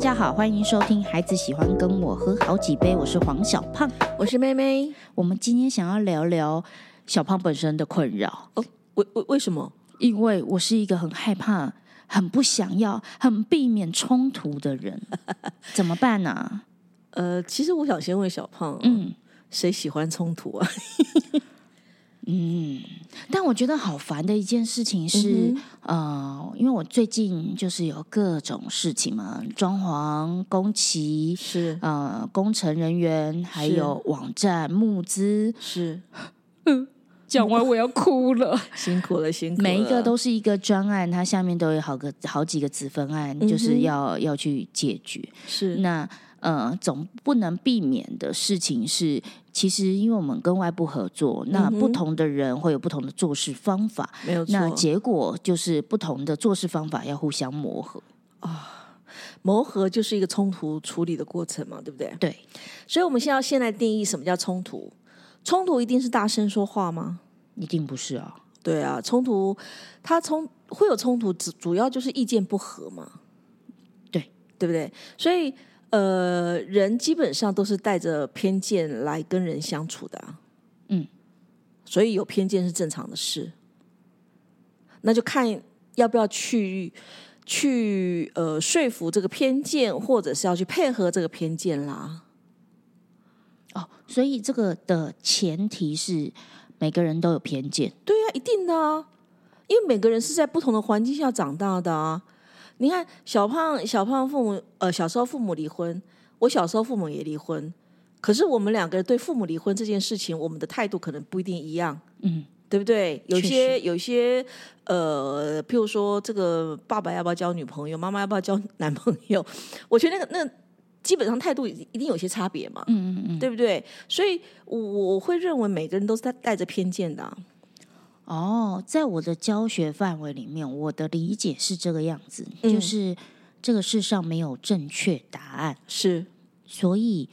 大家好，欢迎收听《孩子喜欢跟我喝好几杯》，我是黄小胖。我是妹妹。我们今天想要聊聊小胖本身的困扰，哦，为为为什么？因为我是一个很害怕、很不想要、很避免冲突的人，怎么办呢、呃，其实我想先问小胖，嗯谁喜欢冲突啊？嗯，但我觉得好烦的一件事情是，嗯呃，因为我最近就是有各种事情嘛，装潢、工期。是呃，工程人员还有网站募资，是，讲完我要哭了。辛苦了，辛苦了。每一个都是一个专案，它下面都有好个好几个子分案，嗯就是要要去解决。是那呃，总不能避免的事情是，其实因为我们跟外部合作，那不同的人会有不同的做事方法，没有错。那结果就是不同的做事方法要互相磨合啊。磨合就是一个冲突处理的过程嘛，对不对？对，所以，我们现在要先来定义什么叫冲突。冲突一定是大声说话吗？一定不是啊。对啊，冲突它冲会有冲突，主主要就是意见不合嘛。对，对不对？所以，呃，人基本上都是带着偏见来跟人相处的、啊。嗯，所以有偏见是正常的事。那就看要不要去去呃说服这个偏见，或者是要去配合这个偏见啦。哦，所以这个的前提是每个人都有偏见。对呀、一定的啊，因为每个人是在不同的环境下长大的啊。你看，小胖小胖父母呃小时候父母离婚，我小时候父母也离婚，可是我们两个人对父母离婚这件事情，我们的态度可能不一定一样，嗯，对不对？有些有些呃，譬如说这个爸爸要不要交女朋友，妈妈要不要交男朋友，我觉得那个那基本上态度一定有些差别嘛，嗯嗯嗯。对不对？所以我我会认为每个人都是带带着偏见的啊、哦，在我的教学范围里面，我的理解是这个样子，嗯就是这个世上没有正确答案，是所以，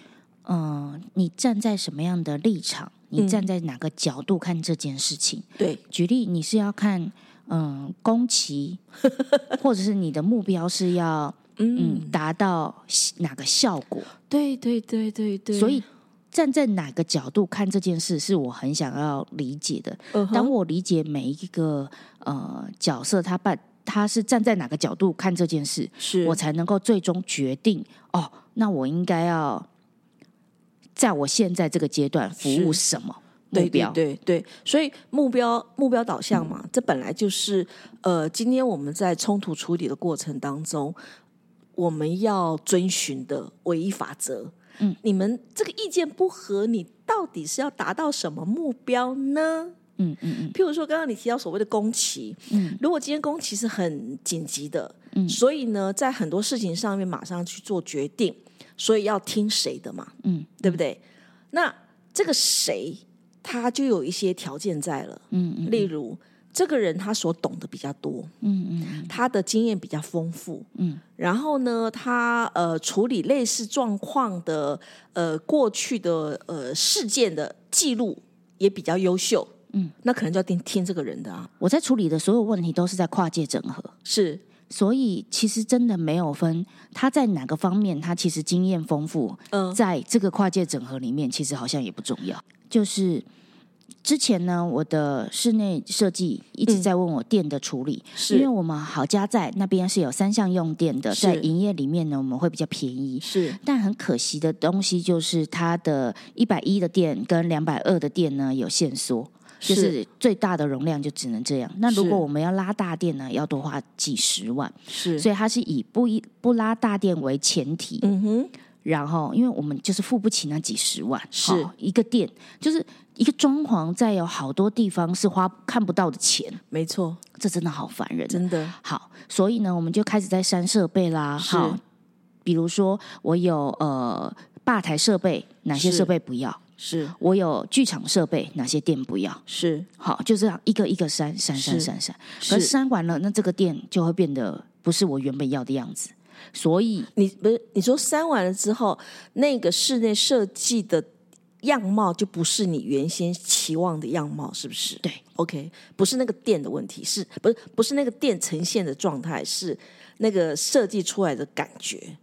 嗯、你站在什么样的立场，你嗯站在哪个角度看这件事情？对。举例，你是要看嗯宫崎，或者是你的目标是要 嗯达到哪个效果？对对对对对，所以站在哪个角度看这件事，是我很想要理解的。当我理解每一个呃角色，他扮他是站在哪个角度看这件事，是我才能够最终决定哦，那我应该要在我现在这个阶段服务什么目标？对对对，所以目标目标导向嘛，这本来就是呃，今天我们在冲突处理的过程当中，我们要遵循的唯一法则。嗯，你们这个意见不合，你到底是要达到什么目标呢？嗯嗯嗯。譬如说，刚刚你提到所谓的工期，嗯，如果今天工期是很紧急的，嗯。所以呢，在很多事情上面马上去做决定，所以要听谁的嘛，嗯，对不对？那这个谁，他就有一些条件在了，嗯嗯。例如这个人他所懂的比较多，嗯嗯。他的经验比较丰富，嗯。然后呢，他呃处理类似状况的呃过去的呃事件的记录也比较优秀，嗯，那可能就要听听这个人的啊，我在处理的所有问题都是在跨界整合。是。所以其实真的没有分他在哪个方面，他其实经验丰富，嗯。在这个跨界整合里面，其实好像也不重要。就是之前呢，我的室内设计一直在问我电的处理，是。因为我们好家在那边是有三项用电的，在营业里面呢，我们会比较便宜。是。但很可惜的东西就是它的一百一的电跟两百二的电呢有限缩，就是最大的容量就只能这样。那如果我们要拉大电呢，要多花几十万，是，所以它是以不一不拉大电为前提，嗯哼，然后因为我们就是付不起那几十万，是好一个店就是一个装潢，在有好多地方是花看不到的钱，没错，这真的好烦人。真的好，所以呢，我们就开始在删设备啦。好，比如说我有呃吧台设备，哪些设备不要？是我有剧场设备，哪些店不要？是好，就这样一个一个删删删删删。可是删完了，那这个店就会变得不是我原本要的样子。所以你不是你说删完了之后，那个室内设计的样貌就不是你原先期望的样貌，是不是？对，OK，不是那个店的问题，是不是不是那个店呈现的状态，是那个设计出来的感觉。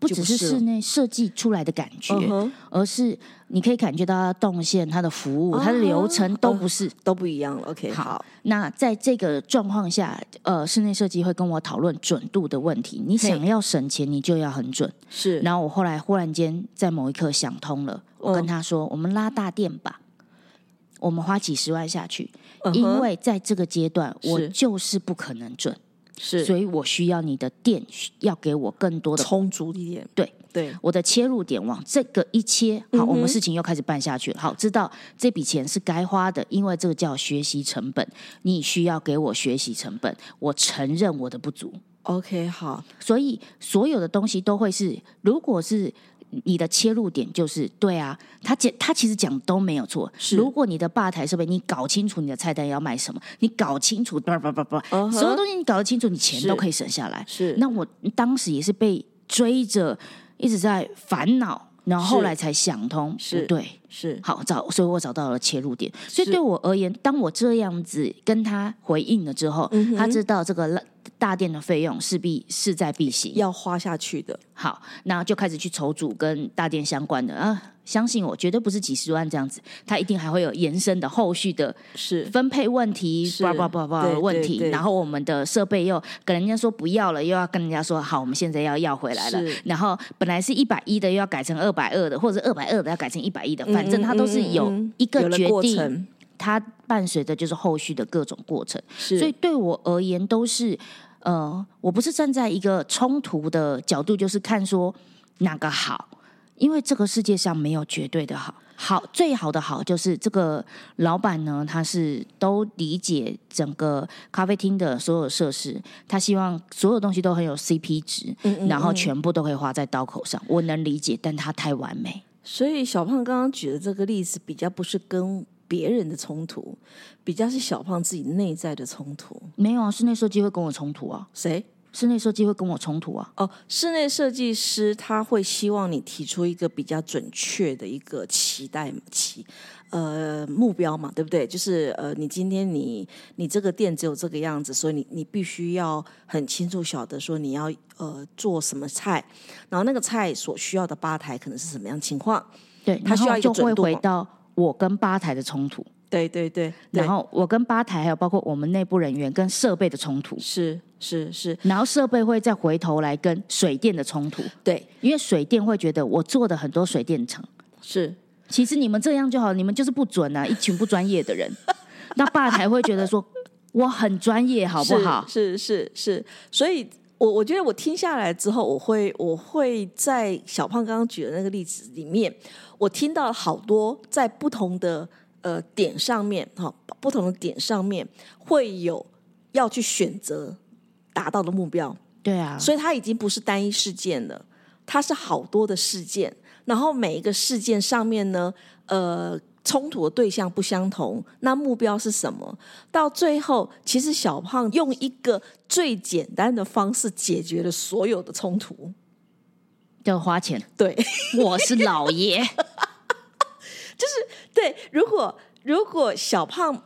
不只是室内设计出来的感觉，嗯而是你可以感觉到它的动线、它的服务、它的流程都不是。都不一样了。OK，好好，那在这个状况下，呃，室内设计会跟我讨论准度的问题。你想要省钱，你就要很准。是。然后我后来忽然间在某一刻想通了，我跟嗯他说：“我们拉大店吧，我们花几十万下去，因为在这个阶段我就是不可能准，是所以我需要你的店要给我更多的充足一点。对对，我的切入点往这个一切，好，嗯我们事情又开始办下去了。好，知道这笔钱是该花的，因为这个叫学习成本，你需要给我学习成本，我承认我的不足，OK，好，所以所有的东西都会是，如果是。你的切入点就是对啊，他讲他其实讲都没有错。是。如果你的吧台设备，你搞清楚你的菜单要卖什么，你搞清楚，叭叭叭叭，嗯哼。所有东西你搞得清楚，你钱都可以省下来。是。那我当时也是被追着，一直在烦恼，然后后来才想通，是。不对，是好找，所以我找到了切入点。所以对我而言，当我这样子跟他回应了之后，嗯他知道这个大店的费用势必势在必行。要花下去的。好，那就开始去筹组跟大店相关的啊。相信我，绝对不是几十万这样子，他一定还会有延伸的后续的是分配问题，是叭叭叭叭的问题。然后我们的设备又跟人家说不要了，又要跟人家说好，我们现在要要回来了。然后本来是一百一的，又要改成二百二的，或者二百二的要改成一百一的，反正它都是有一个决定，程它伴随着就是后续的各种过程。是，所以对我而言都是，呃，我不是站在一个冲突的角度，就是看说哪个好，因为这个世界上没有绝对的好。好，最好的好就是这个老板呢，他是都理解整个咖啡厅的所有设施，他希望所有东西都很有 CP 值，嗯嗯然后嗯全部都可以花在刀口上。我能理解，但他太完美。所以小胖刚刚举的这个例子，比较不是跟别人的冲突，比较是小胖自己内在的冲突。没有啊，室内设计会跟我冲突啊，谁？室内设计会跟我冲突啊。哦，室内设计师他会希望你提出一个比较准确的一个期待期呃目标嘛，对不对？就是呃，你今天你你这个店只有这个样子，所以你你必须要很清楚晓得说你要呃做什么菜，然后那个菜所需要的吧台可能是什么样情况。对，他需要一个准度嘛。回到我跟吧台的冲突。对对对，对。然后我跟吧台还有包括我们内部人员跟设备的冲突，是是是，然后设备会再回头来跟水电的冲突，对。因为水电会觉得我做的很多水电厂，是其实你们这样就好，你们就是不准啊，一群不专业的人。那爸才会觉得说我很专业，好不好？是是是是，所以我我觉得我听下来之后，我会我会在小胖刚刚举的那个例子里面，我听到好多在不同的呃点上面，哈、不同的点上面会有要去选择达到的目标，对啊，所以它已经不是单一事件了，它是好多的事件，然后每一个事件上面呢，呃，冲突的对象不相同，那目标是什么？到最后，其实小胖用一个最简单的方式解决了所有的冲突。要花钱。对我是老爷，就是对，如果如果小胖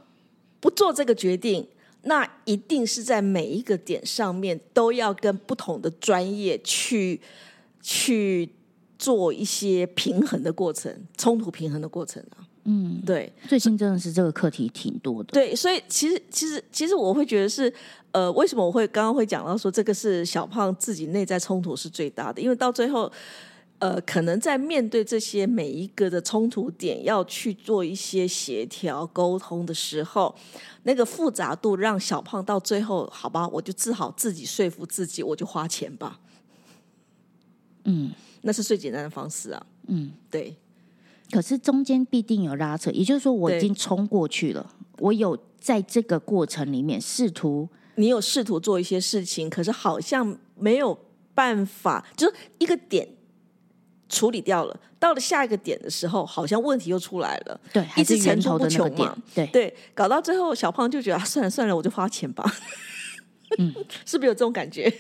不做这个决定，那一定是在每一个点上面都要跟不同的专业去去做一些平衡的过程，冲突平衡的过程啊。嗯，对最近真的是这个课题挺多的。对，所以其实其实其实我会觉得是呃，为什么我会刚刚会讲到说这个是小胖自己内在冲突是最大的，因为到最后。呃，可能在面对这些每一个的冲突点，要去做一些协调沟通的时候，那个复杂度让小胖到最后，好吧，我就只好自己说服自己，我就花钱吧，嗯那是最简单的方式啊。嗯，对，可是中间必定有拉扯，也就是说我已经冲过去了，我有在这个过程里面试图你有试图做一些事情，可是好像没有办法，就是一个点处理掉了，到了下一个点的时候，好像问题又出来了。对，还是一直层出不穷嘛，点对，对，搞到最后，小胖就觉得、啊、算了算了，我就花钱吧。嗯，是不是有这种感觉？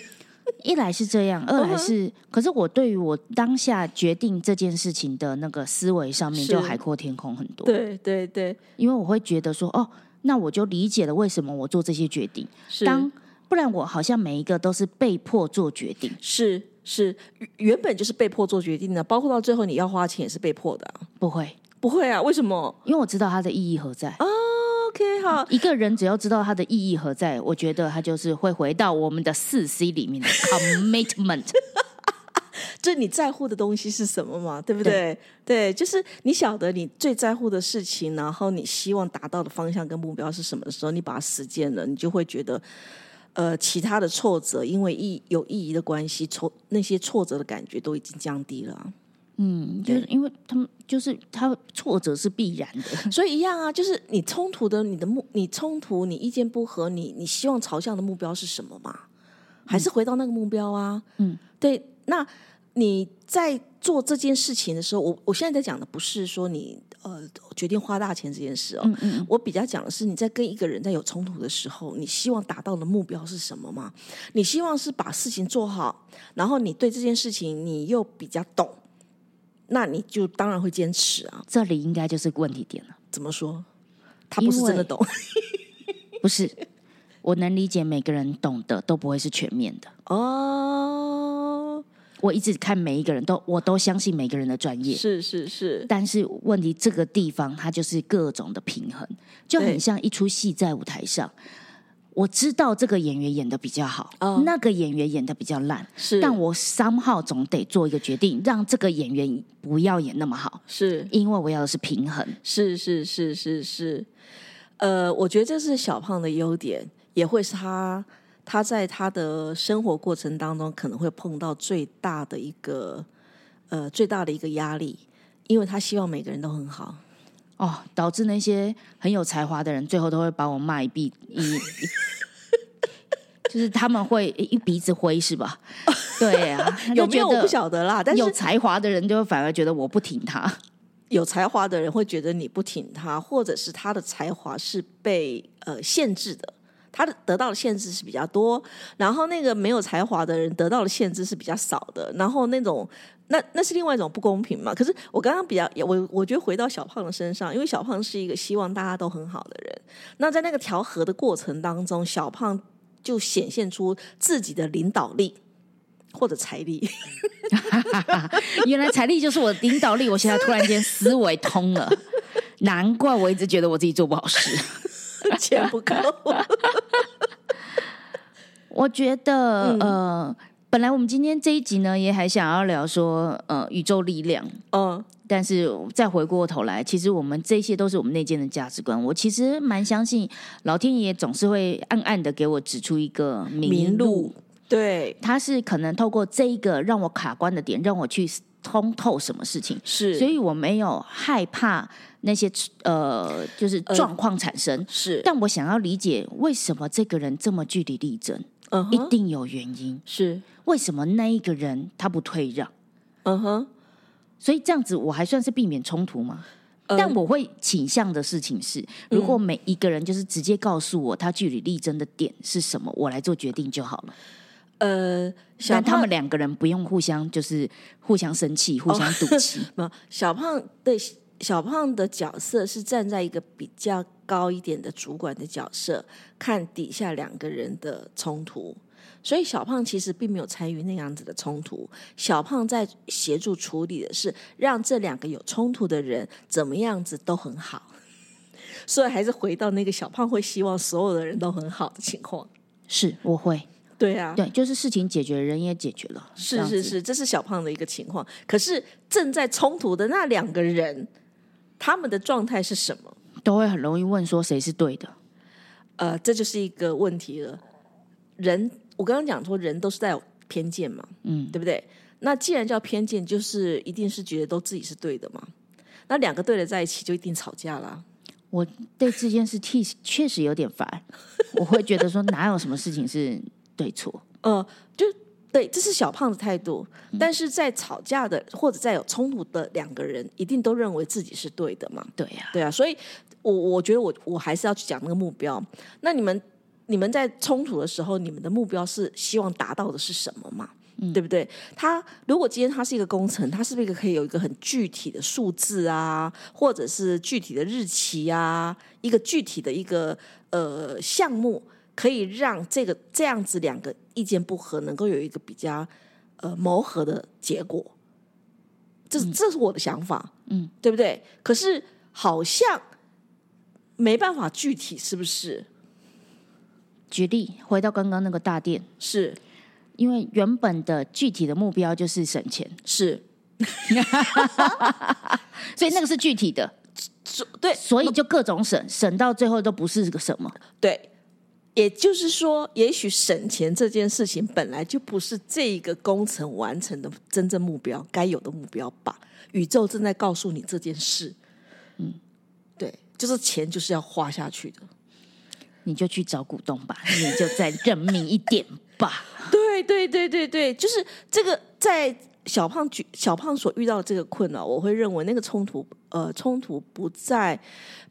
一来是这样，二来是，可是我对于我当下决定这件事情的那个思维上面就海阔天空很多，对对对，因为我会觉得说，哦，那我就理解了为什么我做这些决定。是。当不然我好像每一个都是被迫做决定，是是原原本就是被迫做决定的，包括到最后你要花钱也是被迫的啊、不会，不会啊？为什么？因为我知道它的意义何在。？OK，好，一个人只要知道它的意义何在，我觉得他就是会回到我们的四 C 里面的 commitment。这你在乎的东西是什么嘛？对不对？对，就是你晓得你最在乎的事情，然后你希望达到的方向跟目标是什么的时候，你把它实践了，你就会觉得，呃，其他的挫折因为意有意义的关系，挫那些挫折的感觉都已经降低了啊。嗯，就是因为他们就是他挫折是必然的。所以一样啊，就是你冲突的，你的目，你冲突，你意见不合，你你希望朝向的目标是什么嘛？还是回到那个目标啊？嗯，对。那你在做这件事情的时候，我我现在在讲的不是说你呃决定花大钱这件事哦，嗯嗯，我比较讲的是你在跟一个人在有冲突的时候，你希望达到的目标是什么嘛？你希望是把事情做好，然后你对这件事情你又比较懂，那你就当然会坚持啊。这里应该就是问题点了。怎么说？他不是真的懂。不是，我能理解每个人懂的都不会是全面的。哦，我一直看每一个人都，我都相信每个人的专业。是是是，但是问题这个地方，它就是各种的平衡，就很像一出戏在舞台上。我知道这个演员演的比较好，哦。那个演员演的比较烂，是，但我三号总得做一个决定，让这个演员不要演那么好，是。因为我要的是平衡。是是是是是，呃，我觉得这是小胖的优点，也会是他他在他的生活过程当中可能会碰到最大的一个呃最大的一个压力，因为他希望每个人都很好。哦，导致那些很有才华的人，最后都会把我骂一鼻一，一 就是他们会一鼻子灰是吧？对啊，他就觉得有没有我不晓得啦，但是有才华的人就反而觉得我不挺他。有才华的人会觉得你不挺他，或者是他的才华是被呃限制的，他的得到的限制是比较多，然后那个没有才华的人得到的限制是比较少的，然后那种那那是另外一种不公平嘛。可是我刚刚比较我我觉得回到小胖的身上，因为小胖是一个希望大家都很好的人，那在那个调和的过程当中，小胖就显现出自己的领导力或者财力。原来财力就是我的领导力，我现在突然间思维通了，难怪我一直觉得我自己做不好事。钱不够，我觉得、呃，本来我们今天这一集呢，也还想要聊说呃宇宙力量，嗯，但是再回过头来，其实我们这些都是我们内建的价值观。我其实蛮相信老天爷总是会暗暗的给我指出一个明路，对，他是可能透过这一个让我卡关的点，让我去通透什么事情，是，所以我没有害怕那些呃就是状况产生。是，但我想要理解为什么这个人这么据理力争，一定有原因。是，为什么那一个人他不退让？嗯哼，所以这样子我还算是避免冲突吗？呃但我会倾向的事情是，如果每一个人就是直接告诉我他据理力争的点是什么，我来做决定就好了。呃，小但他们两个人不用互相就是互相生气、互相赌气。小胖对小胖的角色是站在一个比较高一点的主管的角色，看底下两个人的冲突。所以小胖其实并没有参与那样子的冲突，小胖在协助处理的是让这两个有冲突的人怎么样子都很好。所以还是回到那个小胖会希望所有的人都很好的情况。是，我会对啊，对，就是事情解决，人也解决了。是是是，这是小胖的一个情况。可是正在冲突的那两个人，他们的状态是什么？都会很容易问说谁是对的。呃，这就是一个问题了。人，我刚刚讲说，人都是带有偏见嘛，嗯，对不对？那既然叫偏见，就是一定是觉得都自己是对的嘛。那两个对的在一起，就一定吵架啦。我对这件事替确实有点烦，我会觉得说哪有什么事情是对错？呃，就对，这是小胖的态度。但是在吵架的或者在有冲突的两个人，一定都认为自己是对的嘛。对呀、对啊，所以我我觉得我我还是要去讲那个目标。那你们你们在冲突的时候，你们的目标是希望达到的是什么嘛？对不对？他如果今天他是一个工程，他是不是可以有一个很具体的数字啊，或者是具体的日期啊，一个具体的一个呃项目，可以让这个这样子两个意见不合能够有一个比较呃磨合的结果。这是这是我的想法，嗯，对不对？可是好像没办法具体，是不是？举例，回到刚刚那个大店，是因为原本的具体的目标就是省钱，是，所以那个是具体的，对所以就各种省，省到最后都不是个什么。对。也就是说，也许省钱这件事情本来就不是这一个工程完成的真正目标，该有的目标吧？宇宙正在告诉你这件事。嗯，对，就是钱就是要花下去的。你就去找股东吧，你就再认命一点吧。对对对对对，就是这个在小胖举小胖所遇到的这个困扰，我会认为那个冲突，呃，冲突不在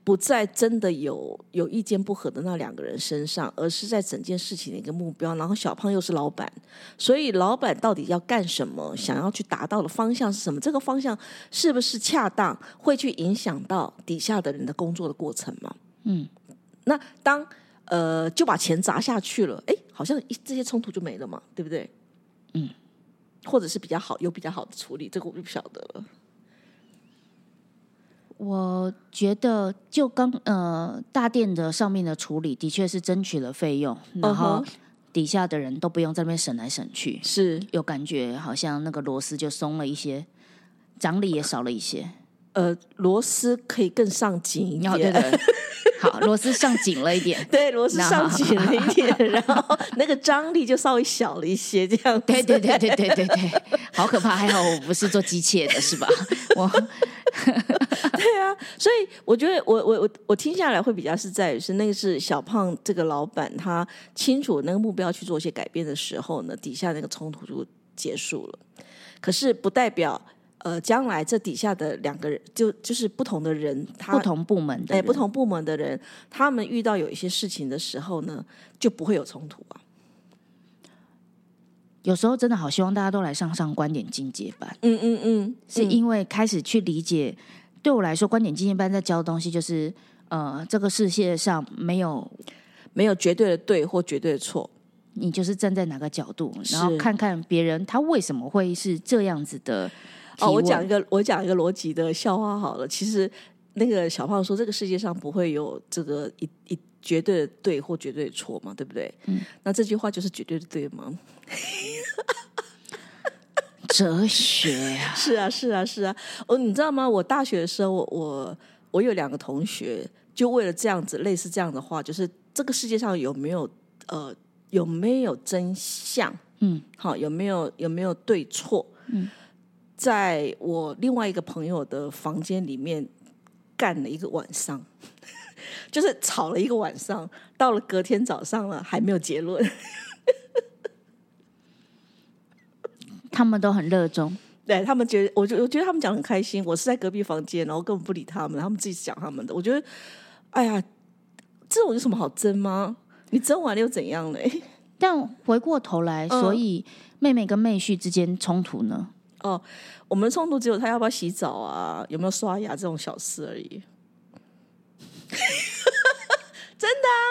不在真的有有意见不合的那两个人身上，而是在整件事情的一个目标。然后小胖又是老板，所以老板到底要干什么，想要去达到的方向是什么？这个方向是不是恰当，会去影响到底下的人的工作的过程吗？嗯，那当呃就把钱砸下去了，哎，好像一这些冲突就没了嘛，对不对？嗯，或者是比较好，有比较好的处理，这个我就不晓得了。我觉得就刚呃大店的上面的处理，的确是争取了费用，然后底下的人都不用在那边省来省去，是有感觉好像那个螺丝就松了一些，张力也少了一些。呃，螺丝可以更上紧一哦，点，对对，好，螺丝上紧了一点。对螺丝那上紧了一点，然后那个张力就稍微小了一些，这样子。对对对对对对对，好可怕！还好我不是做机械的，是吧？我对啊，所以我觉得我我我我听下来会比较是在于是那个是小胖这个老板他清楚那个目标去做一些改变的时候呢，底下那个冲突就结束了。可是不代表呃将来这底下的两个人就就是不同的人，他不同部门的哎不同部门的人，他们遇到有一些事情的时候呢，就不会有冲突啊。有时候真的好希望大家都来上上观点进阶班，嗯嗯嗯，是因为开始去理解。对我来说，观点进阶班在教的东西就是，呃，这个世界上没有没有绝对的对或绝对的错。你就是站在哪个角度，然后看看别人他为什么会是这样子的提哦，我问讲一个，我讲一个逻辑的笑话好了。其实那个小胖说，这个世界上不会有这个一一绝对的对或绝对的错嘛，对不对？嗯，那这句话就是绝对的对吗？哲学啊，是啊，是啊，是啊。哦，你知道吗？我大学的时候，我我我有两个同学，就为了这样子类似这样的话，就是这个世界上有没有呃有没有真相？嗯，好，有没有有没有对错？嗯，在我另外一个朋友的房间里面干了一个晚上，就是吵了一个晚上，到了隔天早上了还没有结论。他们都很热衷。对他们觉得，我觉我觉得他们讲得很开心。我是在隔壁房间，然后根本不理他们，他们自己讲他们的。我觉得，哎呀，这种有什么好争吗？你争完了又怎样嘞？但回过头来，嗯所以妹妹跟妹婿之间冲突呢？哦，我们的冲突只有他要不要洗澡啊，有没有刷牙这种小事而已。真的啊，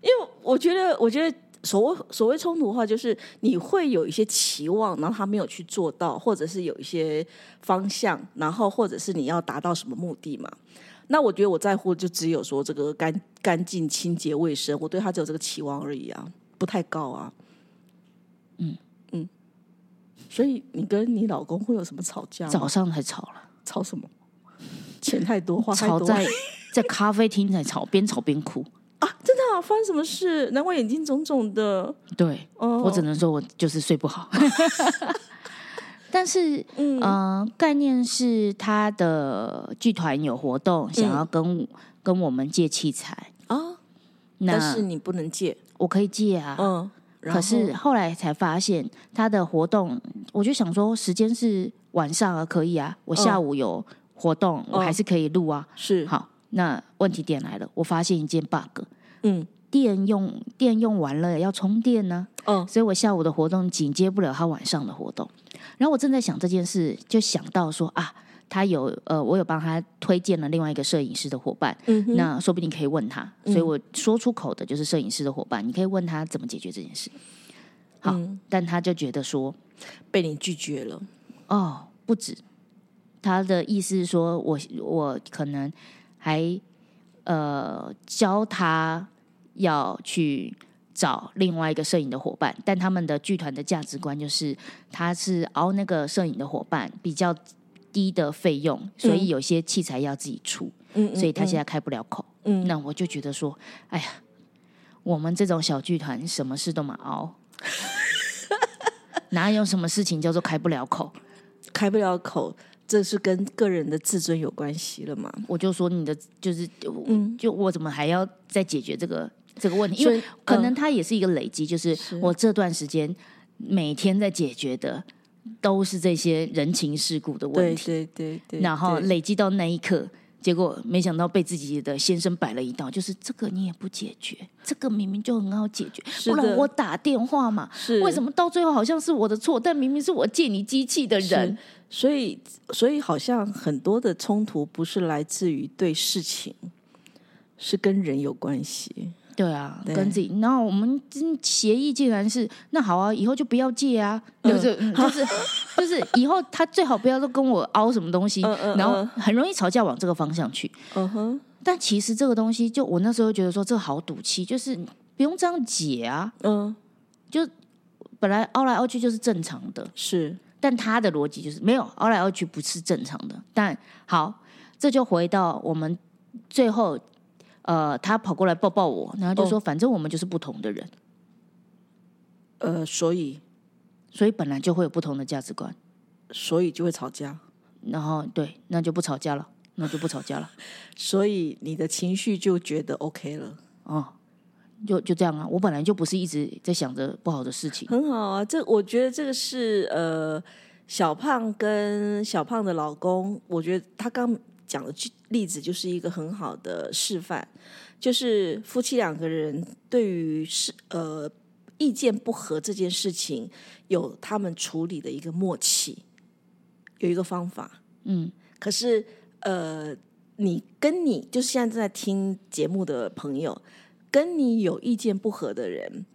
因为我觉得，我觉得所谓所谓冲突的话，就是你会有一些期望，然后他没有去做到，或者是有一些方向，然后或者是你要达到什么目的嘛。那我觉得我在乎就只有说这个干干净、清洁、卫生，我对他只有这个期望而已啊，不太高啊。嗯，所以你跟你老公会有什么吵架？早上才吵了，吵什么？钱太多，花太多 吵在在咖啡厅才吵，边吵边哭。啊！真的、啊、发生什么事？难怪眼睛肿肿的。对，哦，我只能说我就是睡不好。但是，嗯呃，概念是他的剧团有活动，想要跟、跟我们借器材，啊，但那是你不能借。我可以借啊。嗯，然可是后后来才发现，他的活动，我就想说，时间是晚上啊，可以啊，我下午有活动，我还是可以录啊。是好，那问题点来了，我发现一件 bug，嗯电用电用完了要充电呢、嗯所以我下午的活动紧接不了他晚上的活动。然后我正在想这件事，就想到说啊，他有呃，我有帮他推荐了另外一个摄影师的伙伴，嗯那说不定可以问他。所以我说出口的就是摄影师的伙伴，你可以问他怎么解决这件事。好，嗯。但他就觉得说，被你拒绝了，哦，不止，他的意思是说我我可能还呃教他要去找另外一个摄影的伙伴，但他们的剧团的价值观就是他是熬那个摄影的伙伴比较低的费用，所以有些器材要自己出，嗯所以他现在开不了口。嗯那我就觉得说，哎呀，我们这种小剧团什么事都嘛熬。哪有什么事情叫做开不了口？开不了口，这是跟个人的自尊有关系了嘛？我就说你的就是，嗯就我怎么还要再解决这个这个问题？因为可能它也是一个累积，就是是我这段时间每天在解决的都是这些人情世故的问题，对对对，然后累积到那一刻。结果没想到被自己的先生摆了一道，就是这个你也不解决，这个明明就很好解决，不然我打电话嘛，是。为什么到最后好像是我的错，但明明是我借你机器的人，所以，所以好像很多的冲突不是来自于对事情，是跟人有关系。对啊，对。跟自己，然后我们嗯协议竟然是那好啊，以后就不要借啊，嗯。就是、嗯 就是就是以后他最好不要都跟我凹什么东西，然后嗯很容易吵架往这个方向去。嗯哼，但其实这个东西，就我那时候觉得说这好赌气，就是不用这样解啊，嗯，就本来凹来凹去就是正常的，是。但他的逻辑就是没有凹来凹去不是正常的。但好，这就回到我们最后，呃，他跑过来抱抱我，然后就哦说，反正我们就是不同的人。呃，所以所以本来就会有不同的价值观，所以就会吵架，然后对，那就不吵架了，那就不吵架了，所以你的情绪就觉得 OK 了，哦，就就这样啊。我本来就不是一直在想着不好的事情，很好啊。这我觉得这个是呃，小胖跟小胖的老公，我觉得他刚讲的句例子就是一个很好的示范，就是夫妻两个人对于是呃意见不合这件事情，有他们处理的一个默契，有一个方法。嗯，可是呃，你跟你就是现在正在听节目的朋友，跟你有意见不合的人，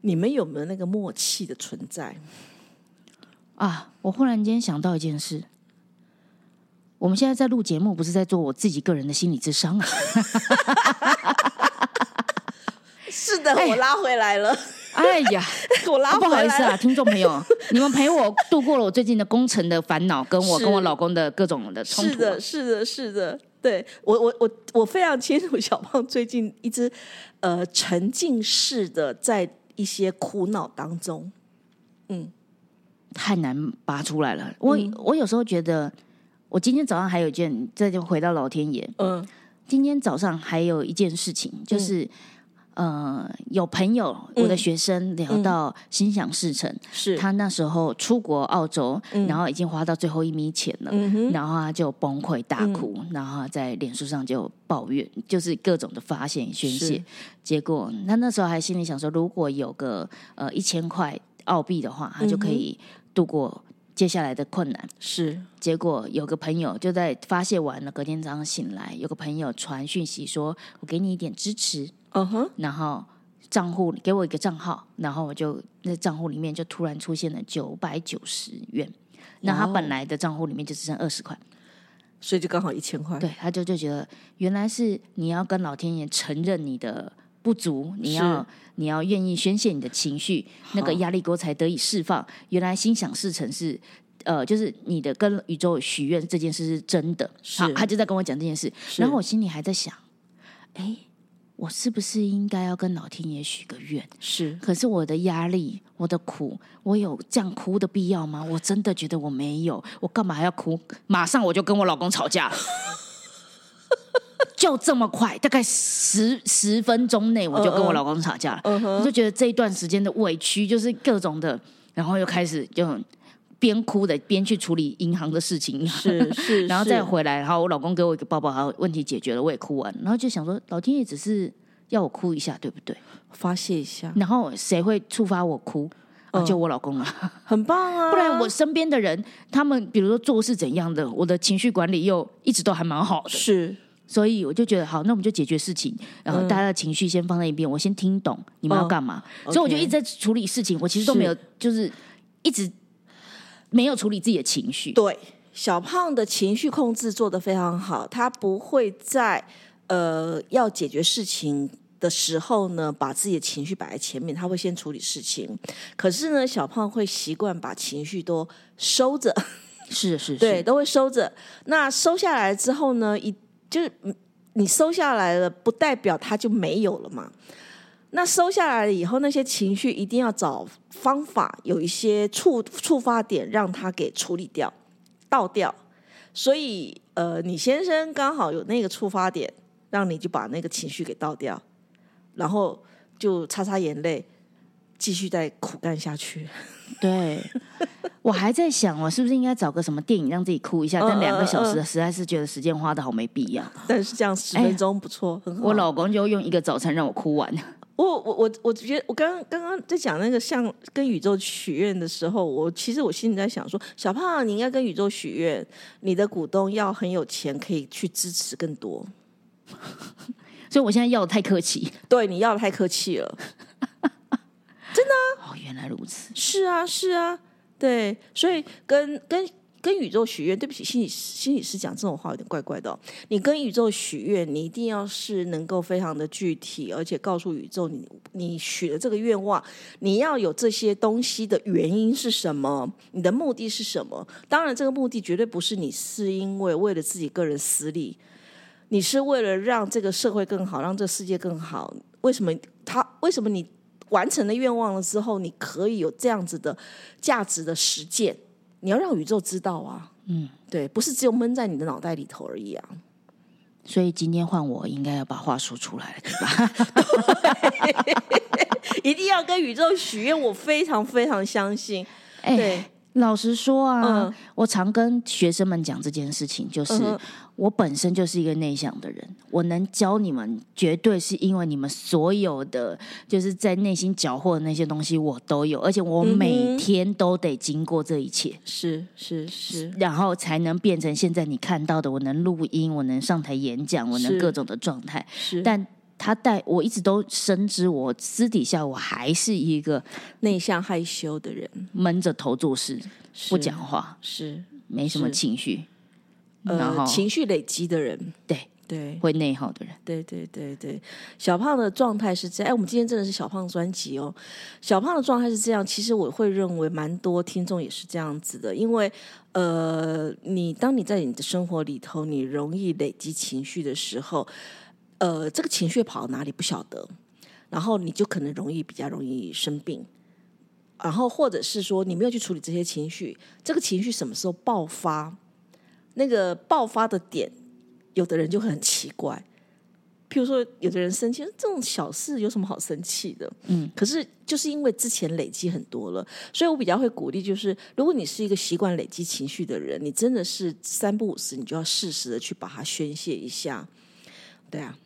你们有没有那个默契的存在？啊，我忽然间想到一件事。我们现在在录节目，不是在做我自己个人的心理智商啊！是的，我拉回来了，哎呀，我拉回来了。不好意思啊，听众朋友，你们陪我度过了我最近的工程的烦恼，跟我跟我老公的各种的冲突、啊。是的，是的，是的，对我，我，我，我非常清楚小胖最近一直呃沉浸式的在一些苦恼当中。嗯太难拔出来了。我、嗯我有时候觉得，我今天早上还有一件，这就回到老天爷。嗯。今天早上还有一件事情，就是、呃，有朋友，嗯。我的学生聊到心想事成，是。他那时候出国澳洲，然后已经花到最后一米钱了。嗯，然后他就崩溃大哭，然后在脸书上就抱怨，就是各种的发泄宣泄。结果他那时候还心里想说，如果有个呃一千块澳币的话，他就可以度过接下来的困难。是结果有个朋友就在发泄完了，隔天早上醒来，有个朋友传讯息说：“我给你一点支持。嗯哼，”然后账户给我一个账号，然后我就那账户里面就突然出现了九百九十元。那他本来的账户里面就只剩二十块，所以就刚好一千块。对，他就就觉得原来是你要跟老天爷承认你的不足，你要你要愿意宣泄你的情绪，那个压力锅才得以释放。原来心想事成是。呃，就是你的跟宇宙许愿这件事是真的，好，他就在跟我讲这件事，然后我心里还在想，哎，我是不是应该要跟老天爷许个愿？是可是我的压力，我的苦，我有这样哭的必要吗？我真的觉得我没有，我干嘛还要哭？马上我就跟我老公吵架了，就这么快，大概十十分钟内我就跟我老公吵架了。我就觉得这一段时间的委屈，就是各种的，然后又开始就边哭的边去处理银行的事情，是 是，然后再回来，然后我老公给我一个抱抱，然后问题解决了，我也哭完，然后就想说，老天爷只是要我哭一下，对不对？发泄一下，然后谁会触发我哭？啊、就我老公啊，很棒啊！不然我身边的人，他们比如说做事怎样的，我的情绪管理又一直都还蛮好的。是所以我就觉得好，那我们就解决事情，然后嗯大家的情绪先放在一边，我先听懂你们要哦干嘛，所以我就一直在处理事情，我其实都没有，就是一直没有处理自己的情绪。对，小胖的情绪控制做得非常好，他不会在呃要解决事情的时候呢，把自己的情绪摆在前面，他会先处理事情。可是呢，小胖会习惯把情绪都收着，是是是，对，都会收着。那收下来之后呢，一就是嗯你收下来了，不代表它就没有了嘛。那收下来了以后，那些情绪一定要找方法，有一些触触发点，让它给处理掉、倒掉。所以，呃，你先生刚好有那个触发点，让你就把那个情绪给倒掉，然后就擦擦眼泪，继续再苦干下去。对，我还在想，我是不是应该找个什么电影让自己哭一下？但嗯两个小时嗯实在是觉得时间花的好没必要。但是这样十分钟不错，很好。我老公就用一个早餐让我哭完。我我我我觉得，我刚刚刚刚在讲那个像跟宇宙许愿的时候，我其实我心里在想说，小胖你应该跟宇宙许愿，你的股东要很有钱，可以去支持更多。所以我现在要的太客气。对，你要的太客气了。哦，原来如此。是啊，是啊，对，所以跟跟跟宇宙许愿，对不起，心理心理师讲这种话有点怪怪的、哦。你跟宇宙许愿，你一定要是能够非常的具体，而且告诉宇宙你你许的这个愿望，你要有这些东西的原因是什么，你的目的是什么？当然，这个目的绝对不是你是因为为了自己个人私利，你是为了让这个社会更好，让这个世界更好。为什么他？为什么你完成了愿望了之后，你可以有这样子的价值的实践？你要让宇宙知道啊，嗯，对，不是只有闷在你的脑袋里头而已啊。所以今天换我应该要把话说出来了，对吧？一定要跟宇宙许愿，我非常非常相信。哎、对老实说啊，嗯我常跟学生们讲这件事情，就是、我本身就是一个内向的人，我能教你们，绝对是因为你们所有的就是在内心搅和的那些东西我都有，而且我每天都得经过这一切。是是是，然后才能变成现在你看到的，我能录音，我能上台演讲，我能各种的状态。是但他带我一直都深知，我私底下我还是一个内向害羞的人，闷着头做事，不讲话，是没什么情绪，呃情绪累积的人，对对会内耗的人。对对对对，小胖的状态是这样。哎，我们今天真的是小胖专辑哦。小胖的状态是这样，其实我会认为蛮多听众也是这样子的，因为呃，你当你在你的生活里头，你容易累积情绪的时候，呃，这个情绪跑到哪里不晓得，然后你就可能容易比较容易生病。然后，或者是说你没有去处理这些情绪，这个情绪什么时候爆发？那个爆发的点，有的人就很奇怪。譬如说，有的人生气，这种小事有什么好生气的？嗯，可是就是因为之前累积很多了，所以我比较会鼓励，就是如果你是一个习惯累积情绪的人，你真的是三不五时，你就要适时的去把它宣泄一下。对啊，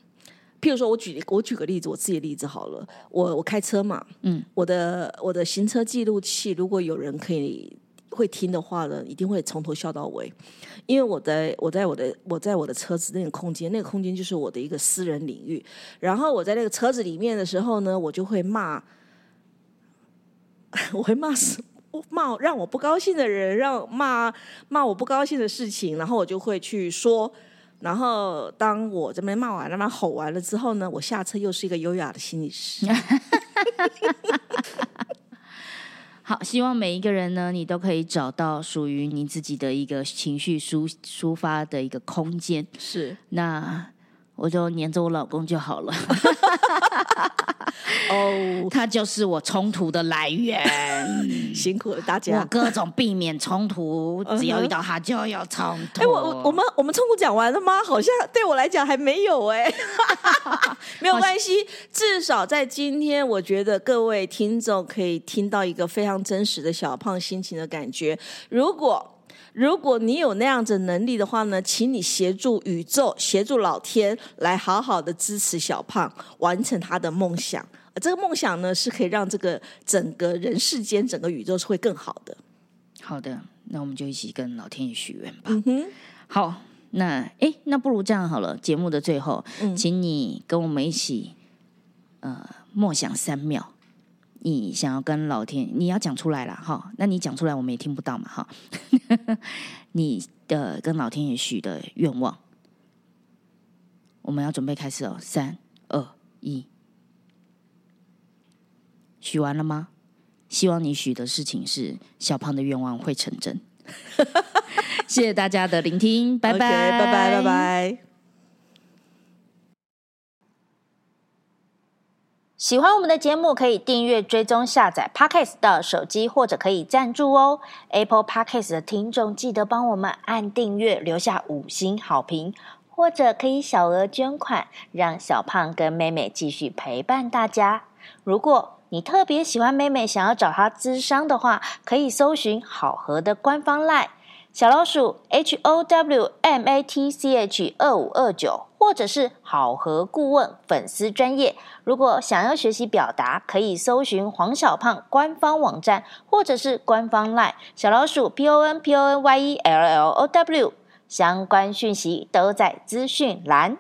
譬如说我举我举个例子，我自己的例子好了，我我开车嘛，嗯，我的我的行车记录器，如果有人可以会听的话呢，一定会从头笑到尾。因为我在我在我的我在我的车子那个空间，那个空间就是我的一个私人领域。然后我在那个车子里面的时候呢，我就会骂，我会骂死骂让我不高兴的人，让骂骂我不高兴的事情，然后我就会去说。然后当我这边骂完了、骂吼完了之后呢，我下车又是一个优雅的心理师。好，希望每一个人呢，你都可以找到属于你自己的一个情绪抒抒发的一个空间。是那我就黏着我老公就好了，哦，他就是我冲突的来源。辛苦了大我家。各种避免冲突，只要遇到他就有冲突。哎，我我我们我们冲突讲完了吗？好像对我来讲还没有哎、没有关系，至少在今天，我觉得各位听众可以听到一个非常真实的小胖心情的感觉。如果如果你有那样子能力的话呢，请你协助宇宙、协助老天来好好的支持小胖完成他的梦想。呃这个梦想呢，是可以让这个整个人世间、整个宇宙是会更好的。好的，那我们就一起跟老天爷许愿吧。嗯哼，好，那哎，那不如这样好了，节目的最后，嗯请你跟我们一起，呃，默想三秒。你想要跟老天，你要讲出来了哈。那你讲出来，我们也听不到嘛哈。你的跟老天爷许的愿望，我们要准备开始哦，三二一，许完了吗？希望你许的事情是小胖的愿望会成真。谢谢大家的聆听，拜拜，拜拜，拜。拜。喜欢我们的节目，可以订阅、追踪、下载 Podcast 到手机，或者可以赞助哦。Apple Podcast 的听众记得帮我们按订阅，留下五星好评，或者可以小额捐款，让小胖跟妹妹继续陪伴大家。如果你特别喜欢妹妹，想要找她咨商的话，可以搜寻好合的官方 LINE 小老鼠 H O W M A T C H 二五二九，或者是好合顾问粉丝专业。如果想要学习表达，可以搜寻黄小胖官方网站，或者是官方 LINE 小老鼠 P O N P O N Y E L L O W，相关讯息都在资讯栏。